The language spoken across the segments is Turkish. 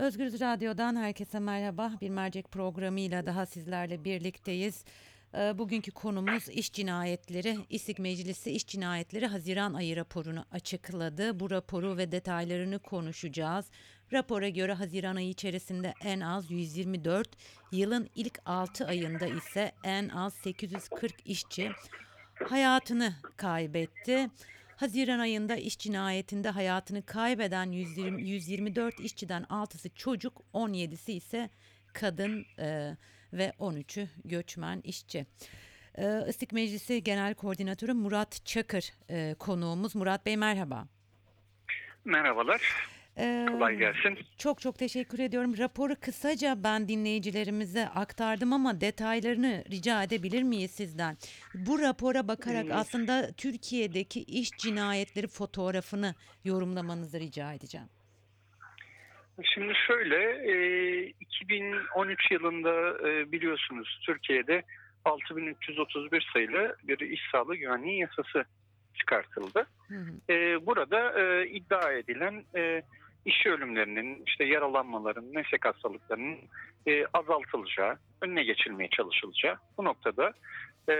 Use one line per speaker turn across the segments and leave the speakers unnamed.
Özgürüz Radyo'dan herkese merhaba. Bir mercek programıyla daha sizlerle birlikteyiz. Ee, Bugünkü konumuz iş cinayetleri. İstik Meclisi iş cinayetleri Haziran ayı raporunu açıkladı. Bu raporu ve detaylarını konuşacağız. Rapora göre Haziran ayı içerisinde en az 124, yılın ilk 6 ayında ise en az 840 işçi hayatını kaybetti. Haziran ayında iş cinayetinde hayatını kaybeden 120, 124 işçiden 6'sı çocuk, 17'si ise kadın e, ve 13'ü göçmen işçi. E, İstik Meclisi Genel Koordinatörü Murat Çakır e, konuğumuz. Murat Bey merhaba.
Merhabalar.
E,
Kolay gelsin.
Çok çok teşekkür ediyorum. Raporu kısaca ben dinleyicilerimize aktardım ama detaylarını rica edebilir miyiz sizden? Bu rapora bakarak
Evet.
aslında Türkiye'deki iş cinayetleri fotoğrafını yorumlamanızı rica edeceğim.
Şimdi şöyle, e, 2013 yılında e, biliyorsunuz Türkiye'de 6331 sayılı bir iş sağlığı güvenliği yasası çıkartıldı.
Hı hı.
E, burada e, iddia edilen e, iş ölümlerinin, işte yaralanmaların, meslek hastalıklarının e, azaltılacağı, önüne geçilmeye çalışılacağı bu noktada e,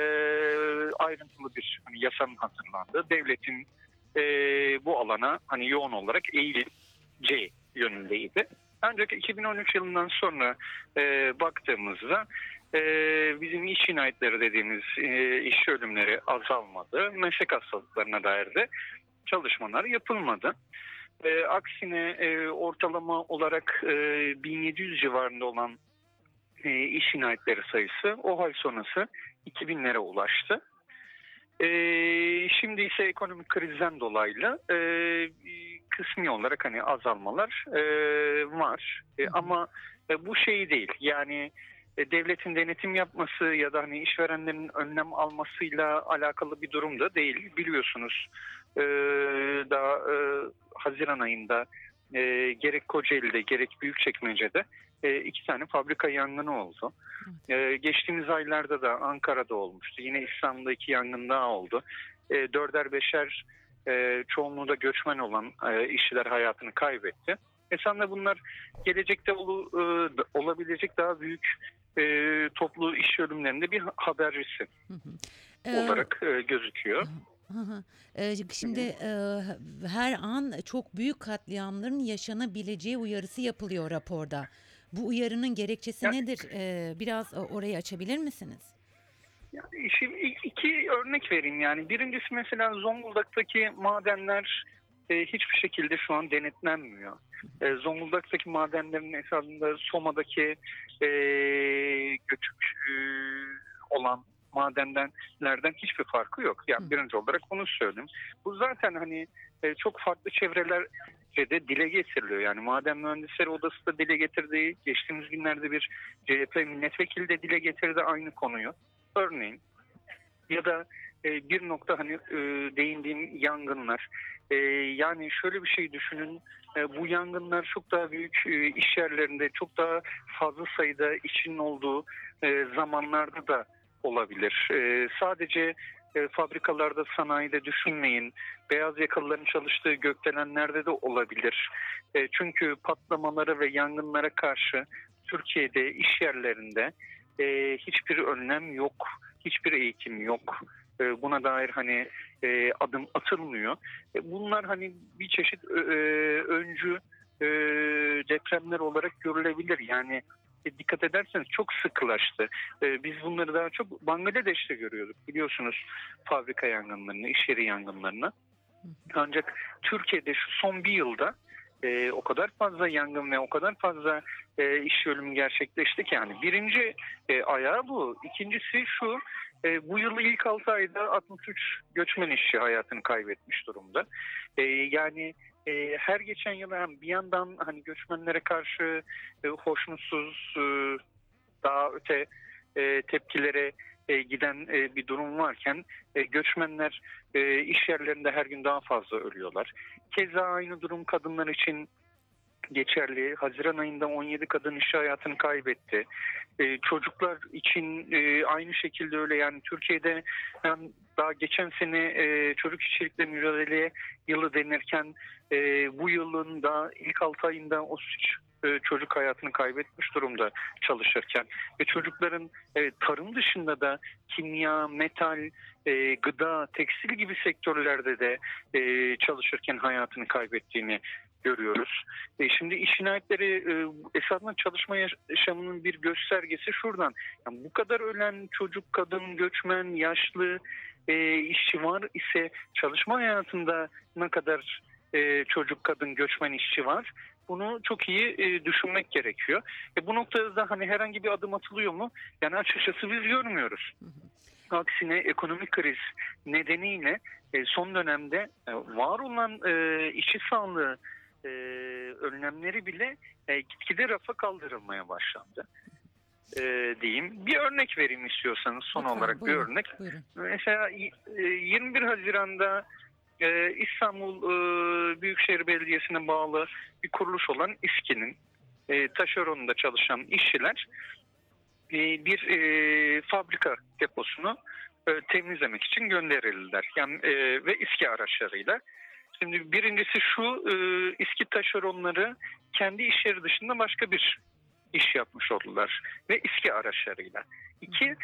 ayrıntılı bir hani, yasanın hazırlandığı, devletin e, bu alana hani yoğun olarak eğileceği yönündeydi. Ancak 2013 yılından sonra e, baktığımızda e, bizim iş cinayetleri dediğimiz e, iş ölümleri azalmadı. Meslek hastalıklarına dair de çalışmalar yapılmadı. E, aksine e, ortalama olarak e, 1700 civarında olan e, iş cinayetleri sayısı o hal sonrası 2000'lere ulaştı. E, şimdi ise ekonomik krizden dolayı e, kısmi olarak hani azalmalar e, var. E, ama e, bu şey değil. Yani e, devletin denetim yapması ya da hani işverenlerin önlem almasıyla alakalı bir durum da değil. Biliyorsunuz e, daha e, Haziran ayında e, gerek Kocaeli'de gerek Büyükçekmece'de e, iki tane fabrika yangını oldu. E, geçtiğimiz aylarda da Ankara'da olmuştu. Yine İstanbul'da iki yangın daha oldu. E, dörder beşer e, çoğunluğu da göçmen olan e, işçiler hayatını kaybetti. Esasında bunlar gelecekte e, olabilecek daha büyük e, toplu iş ölümlerinde bir habercisi
Ee,
olarak e, gözüküyor.
Ee, Şimdi e, her an çok büyük katliamların yaşanabileceği uyarısı yapılıyor raporda. Bu uyarının gerekçesi
Ya-
nedir? Ee, Biraz orayı açabilir misiniz?
Yani şimdi i- iki örnek vereyim yani. Birincisi mesela Zonguldak'taki madenler e, hiçbir şekilde şu an denetlenmiyor. E, Zonguldak'taki madenlerin esasında Soma'daki e, göçük e, olan madenlerden hiçbir farkı yok. Yani birinci olarak onu söyleyeyim. Bu zaten hani e, çok farklı çevreler de dile getiriliyor. Yani Maden Mühendisleri Odası da dile getirdi. Geçtiğimiz günlerde bir CHP milletvekili de dile getirdi aynı konuyu. Örneğin ya da e, bir nokta hani e, değindiğim yangınlar. Yani şöyle bir şey düşünün. Bu yangınlar çok daha büyük iş yerlerinde çok daha fazla sayıda işin olduğu zamanlarda da olabilir. E, sadece e, fabrikalarda, sanayide düşünmeyin. Beyaz yakalıların çalıştığı gökdelenlerde de olabilir. E, çünkü patlamalara ve yangınlara karşı Türkiye'de iş yerlerinde e, hiçbir önlem yok, hiçbir eğitim yok. E, buna dair hani e, adım atılmıyor. E, bunlar hani bir çeşit e, öncü e, depremler olarak görülebilir. Yani dikkat ederseniz çok sıkılaştı. E, biz bunları daha çok Bangladeş'te görüyorduk biliyorsunuz fabrika yangınlarını, iş yeri yangınlarını. Ancak Türkiye'de şu son bir yılda e, o kadar fazla yangın ve o kadar fazla e, iş ölümü gerçekleşti ki yani birinci e, ayağı bu. İkincisi şu e, bu yıl ilk 6 ayda 63 göçmen işçi hayatını kaybetmiş durumda. E, yani e, her geçen yıl hem bir yandan hani göçmenlere karşı e, hoşnutsuz e, daha öte e, tepkilere e, giden e, bir durum varken e, göçmenler e, iş yerlerinde her gün daha fazla ölüyorlar. Keza aynı durum kadınlar için geçerli. Haziran ayında 17 kadın işçi hayatını kaybetti. Ee, çocuklar için e, aynı şekilde öyle yani Türkiye'de ben daha geçen sene e, çocuk işçilikle mücadeleye yılı denirken e, bu yılın da ilk 6 ayında o e, çocuk hayatını kaybetmiş durumda çalışırken ve çocukların e, tarım dışında da kimya, metal, e, gıda, tekstil gibi sektörlerde de e, çalışırken hayatını kaybettiğini görüyoruz. E, şimdi iş cinayetleri e, esasında çalışma yaş- yaşamının bir göstergesi şuradan. Yani bu kadar ölen çocuk, kadın, göçmen, yaşlı e, işçi var ise çalışma hayatında ne kadar e, çocuk, kadın, göçmen işçi var? Bunu çok iyi e, düşünmek gerekiyor. E, bu noktada da hani herhangi bir adım atılıyor mu? Yani açıkçası biz görmüyoruz. Aksine ekonomik kriz nedeniyle e, son dönemde e, var olan e, işçi sağlığı e, önlemleri bile e, gitgide rafa kaldırılmaya başlandı. E, diyeyim. Bir örnek vereyim istiyorsanız son
Lütfen,
olarak bir
buyurun,
örnek.
Buyurun.
Mesela e, 21 Haziran'da e, İstanbul e, Büyükşehir Belediyesi'ne bağlı bir kuruluş olan İSKİ'nin e, taşeronunda çalışan işçiler e, bir e, fabrika deposunu e, temizlemek için gönderildiler. Yani e, ve İSKİ araçlarıyla. Şimdi birincisi şu e, İSKİ taşeronları kendi işleri dışında başka bir iş yapmış oldular ve İSKİ araçlarıyla. İki,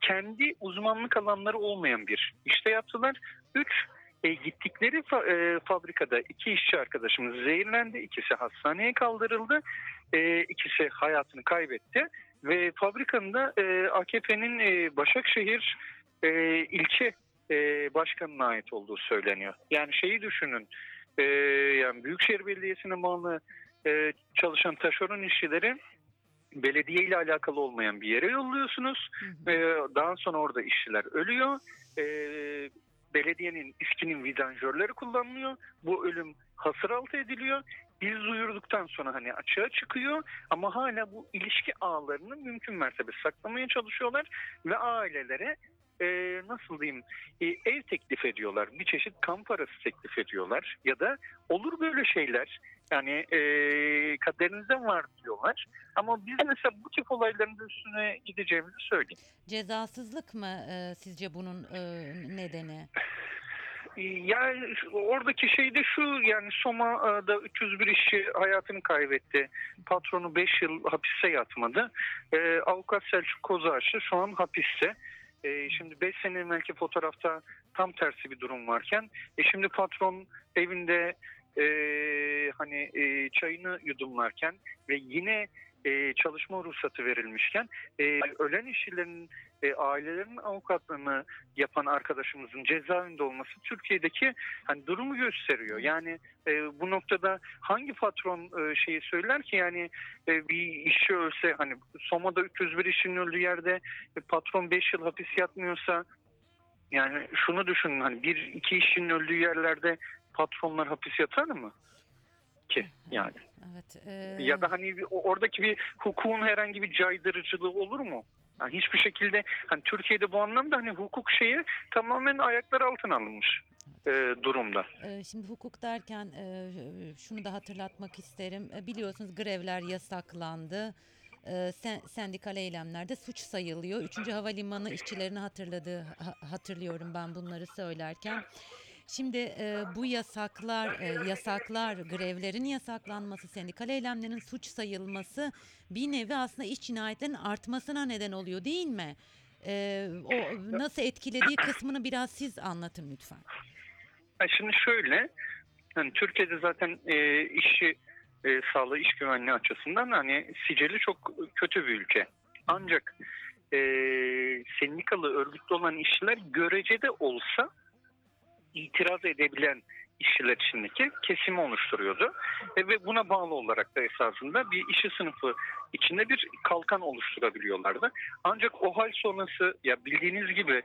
kendi uzmanlık alanları olmayan bir işte yaptılar. Üç, e, gittikleri fa- e, fabrikada iki işçi arkadaşımız zehirlendi. İkisi hastaneye kaldırıldı. E, ikisi hayatını kaybetti. Ve fabrikanın da e, AKP'nin e, Başakşehir e, ilçe e, başkanına ait olduğu söyleniyor. Yani şeyi düşünün. E, yani Büyükşehir Belediyesi'ne bağlı e, çalışan taşeron işçileri belediye ile alakalı olmayan bir yere yolluyorsunuz.
Hı hı.
Ee, daha sonra orada işçiler ölüyor. Ee, belediyenin iskinin vidanjörleri kullanılıyor. Bu ölüm hasır altı ediliyor. Biz duyurduktan sonra hani açığa çıkıyor ama hala bu ilişki ağlarını mümkün mertebe saklamaya çalışıyorlar ve ailelere e, nasıl diyeyim e, ev teklif ediyorlar. Bir çeşit kamp parası teklif ediyorlar ya da olur böyle şeyler yani e, kaderinizde var diyorlar. Ama biz mesela bu tip olayların da üstüne gideceğimizi söyleyeyim.
Cezasızlık mı e, sizce bunun e, nedeni?
Yani şu- oradaki şey de şu yani Soma'da 301 işçi hayatını kaybetti. Patronu 5 yıl hapiste yatmadı. Ee, avukat Selçuk Kozağaçlı şu an hapiste. Ee, şimdi 5 sene evvelki fotoğrafta tam tersi bir durum varken e şimdi patron evinde e, hani e, çayını yudumlarken ve yine e, çalışma ruhsatı verilmişken e, ölen işçilerin e, ailelerin avukatlığını yapan arkadaşımızın cezaevinde olması Türkiye'deki hani durumu gösteriyor. Yani e, bu noktada hangi patron e, şeyi söyler ki yani e, bir işçi ölse hani Soma'da 301 işçinin öldüğü yerde e, patron 5 yıl hapis yatmıyorsa yani şunu düşünün hani bir iki işçinin öldüğü yerlerde patronlar hapis yatar mı ki yani
Evet. e,
ya da hani oradaki bir hukukun herhangi bir caydırıcılığı olur mu? Yani hiçbir şekilde hani Türkiye'de bu anlamda hani hukuk şeyi tamamen ayaklar altına alınmış e, durumda.
e, şimdi hukuk derken e, şunu da hatırlatmak isterim. Biliyorsunuz grevler yasaklandı. E, sen, sendikal eylemlerde suç sayılıyor. Üçüncü Havalimanı işçilerini hatırladı, ha- hatırlıyorum ben bunları söylerken. Şimdi e, bu yasaklar, e, yasaklar, grevlerin yasaklanması, sendikal eylemlerin suç sayılması bir nevi aslında iş cinayetlerinin artmasına neden oluyor değil mi? E, o nasıl etkilediği kısmını biraz siz anlatın lütfen.
Şimdi şöyle hani Türkiye'de zaten e, işçi e, sağlığı iş güvenliği açısından hani sicili çok kötü bir ülke. Ancak e, sendikalı örgütlü olan işçiler görecede olsa itiraz edebilen işçiler içindeki kesimi oluşturuyordu. E, ve buna bağlı olarak da esasında bir işçi sınıfı içinde bir kalkan oluşturabiliyorlardı. Ancak o hal sonrası ya bildiğiniz gibi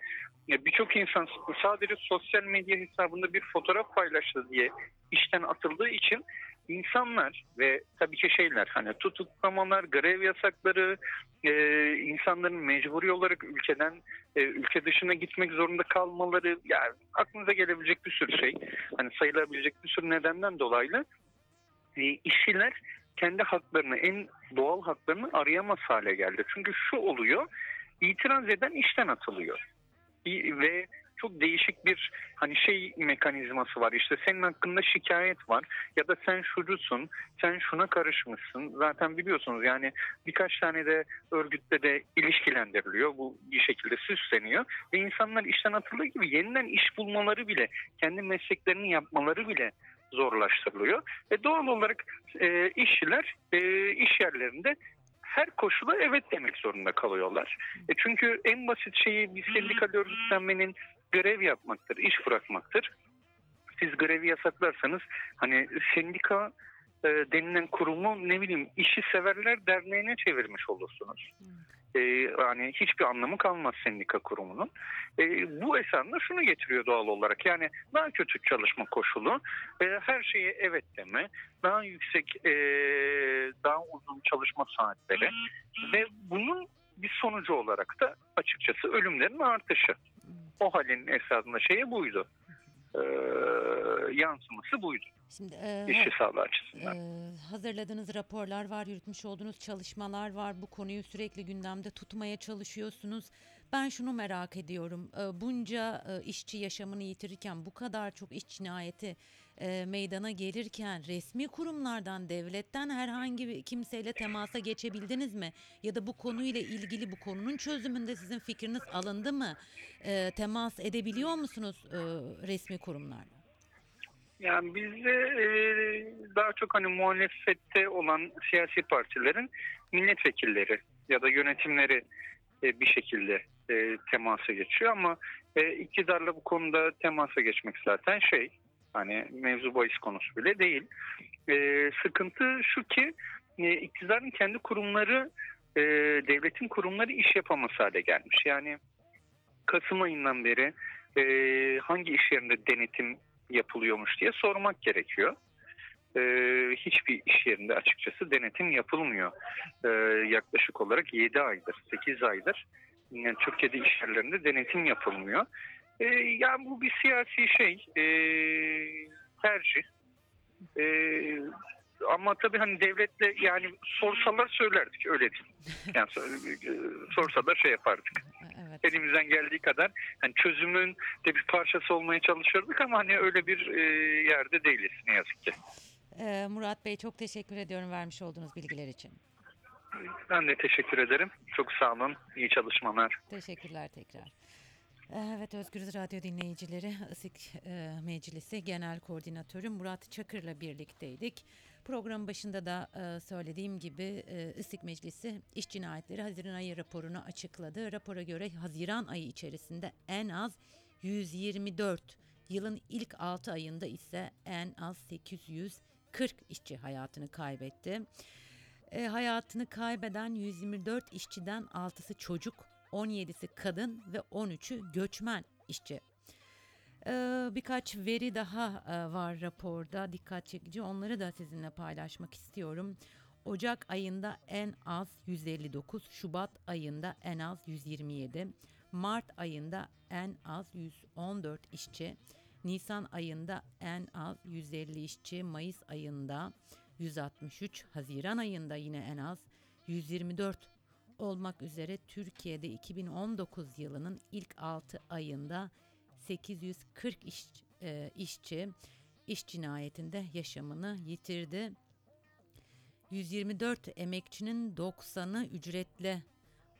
ya birçok insan sadece sosyal medya hesabında bir fotoğraf paylaştı diye işten atıldığı için insanlar ve tabii ki şeyler hani tutuklamalar, grev yasakları, e, insanların mecburi olarak ülkeden e, ülke dışına gitmek zorunda kalmaları yani aklınıza gelebilecek bir sürü şey hani sayılabilecek bir sürü nedenden dolayı e, işçiler kendi haklarını, en doğal haklarını arayamaz hale geldi. Çünkü şu oluyor, itiraz eden işten atılıyor. Ve çok değişik bir hani şey mekanizması var. İşte senin hakkında şikayet var ya da sen şucusun, sen şuna karışmışsın. Zaten biliyorsunuz yani birkaç tane de örgütte de ilişkilendiriliyor. Bu bir şekilde süsleniyor. Ve insanlar işten atıldığı gibi yeniden iş bulmaları bile, kendi mesleklerini yapmaları bile zorlaştırılıyor. Ve doğal olarak e, işçiler e, iş yerlerinde her koşula evet demek zorunda kalıyorlar. E çünkü en basit şeyi bir sendikal örgütlenmenin görev yapmaktır, iş bırakmaktır. Siz grevi yasaklarsanız hani sendika e, denilen kurumu ne bileyim işi severler derneğine çevirmiş olursunuz. E, yani hiçbir anlamı kalmaz sendika kurumunun. E, bu esasında şunu getiriyor doğal olarak. Yani daha kötü çalışma koşulu, e, her şeye evet deme, daha yüksek, e, daha uzun çalışma saatleri ve bunun bir sonucu olarak da açıkçası ölümlerin artışı. O halin esasında şeyi buydu. E, yansıması buydu
Şimdi e,
işçi sağlığı açısından.
Ee, hazırladığınız raporlar var, yürütmüş olduğunuz çalışmalar var. Bu konuyu sürekli gündemde tutmaya çalışıyorsunuz. Ben şunu merak ediyorum. Ee, bunca e, işçi yaşamını yitirirken, bu kadar çok iş cinayeti e, meydana gelirken resmi kurumlardan, devletten herhangi bir kimseyle temasa geçebildiniz mi? Ya da bu konuyla ilgili bu konunun çözümünde sizin fikriniz alındı mı? E, temas edebiliyor musunuz e, resmi kurumlarla?
Yani bizde e, daha çok hani muhalefette olan siyasi partilerin milletvekilleri ya da yönetimleri e, bir şekilde e, temasa geçiyor ama e, iktidarla bu konuda temasa geçmek zaten şey hani mevzu bahis konusu bile değil. E, sıkıntı şu ki e, iktidarın kendi kurumları e, devletin kurumları iş yapamaz hale gelmiş. Yani Kasım ayından beri e, hangi iş yerinde denetim yapılıyormuş diye sormak gerekiyor. Ee, hiçbir iş yerinde açıkçası denetim yapılmıyor. Ee, yaklaşık olarak 7 aydır, 8 aydır yani Türkiye'de iş yerlerinde denetim yapılmıyor. Ee, yani bu bir siyasi şey, ee, tercih. Ee, ama tabii hani devletle yani sorsalar söylerdik öyle değil. Yani sor- sorsalar şey yapardık
Evet.
elimizden geldiği kadar hani çözümün de bir parçası olmaya çalışıyorduk ama hani öyle bir e, yerde değiliz ne yazık ki.
Ee, Murat Bey çok teşekkür ediyorum vermiş olduğunuz bilgiler için.
Ben de teşekkür ederim. Çok sağ olun. İyi çalışmalar.
Teşekkürler tekrar. Evet Özgürüz Radyo dinleyicileri ISİK e, Meclisi Genel Koordinatörü Murat Çakır'la birlikteydik. Programın başında da e, söylediğim gibi e, ISİK Meclisi iş cinayetleri Haziran ayı raporunu açıkladı. Rapora göre Haziran ayı içerisinde en az 124, yılın ilk 6 ayında ise en az 840 işçi hayatını kaybetti. E, hayatını kaybeden 124 işçiden 6'sı çocuk, 17'si kadın ve 13'ü göçmen işçi. E, birkaç veri daha e, var raporda dikkat çekici. Onları da sizinle paylaşmak istiyorum. Ocak ayında en az 159, Şubat ayında en az 127, Mart ayında en az 114 işçi, Nisan ayında en az 150 işçi, Mayıs ayında 163, Haziran ayında yine en az 124 olmak üzere Türkiye'de 2019 yılının ilk 6 ayında 840 iş, e, işçi iş cinayetinde yaşamını yitirdi. 124 emekçinin 90'ı ücretli,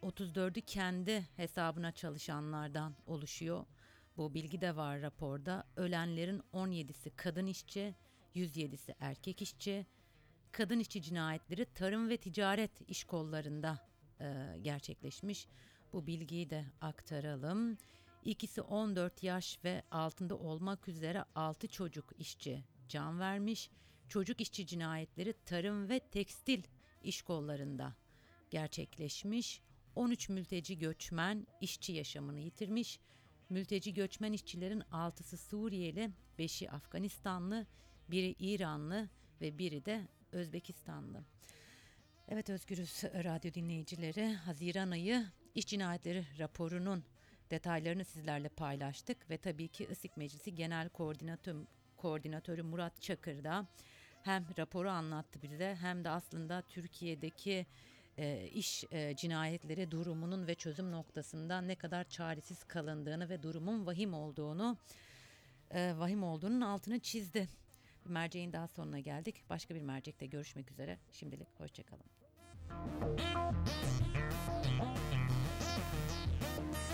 34'ü kendi hesabına çalışanlardan oluşuyor. Bu bilgi de var raporda. Ölenlerin 17'si kadın işçi, 107'si erkek işçi. Kadın işçi cinayetleri tarım ve ticaret iş kollarında e, gerçekleşmiş. Bu bilgiyi de aktaralım. İkisi 14 yaş ve altında olmak üzere 6 çocuk işçi can vermiş. Çocuk işçi cinayetleri tarım ve tekstil iş kollarında gerçekleşmiş. 13 mülteci göçmen işçi yaşamını yitirmiş. Mülteci göçmen işçilerin 6'sı Suriyeli, 5'i Afganistanlı, biri İranlı ve biri de Özbekistanlı. Evet Özgürüz Radyo dinleyicileri Haziran ayı iş cinayetleri raporunun detaylarını sizlerle paylaştık ve tabii ki ISİK Meclisi Genel Koordinatör, Koordinatörü Murat Çakır da hem raporu anlattı bize hem de aslında Türkiye'deki e, iş e, cinayetleri durumunun ve çözüm noktasında ne kadar çaresiz kalındığını ve durumun vahim olduğunu e, vahim olduğunun altını çizdi. Bir merceğin daha sonuna geldik. Başka bir mercekte görüşmek üzere. Şimdilik hoşçakalın. Música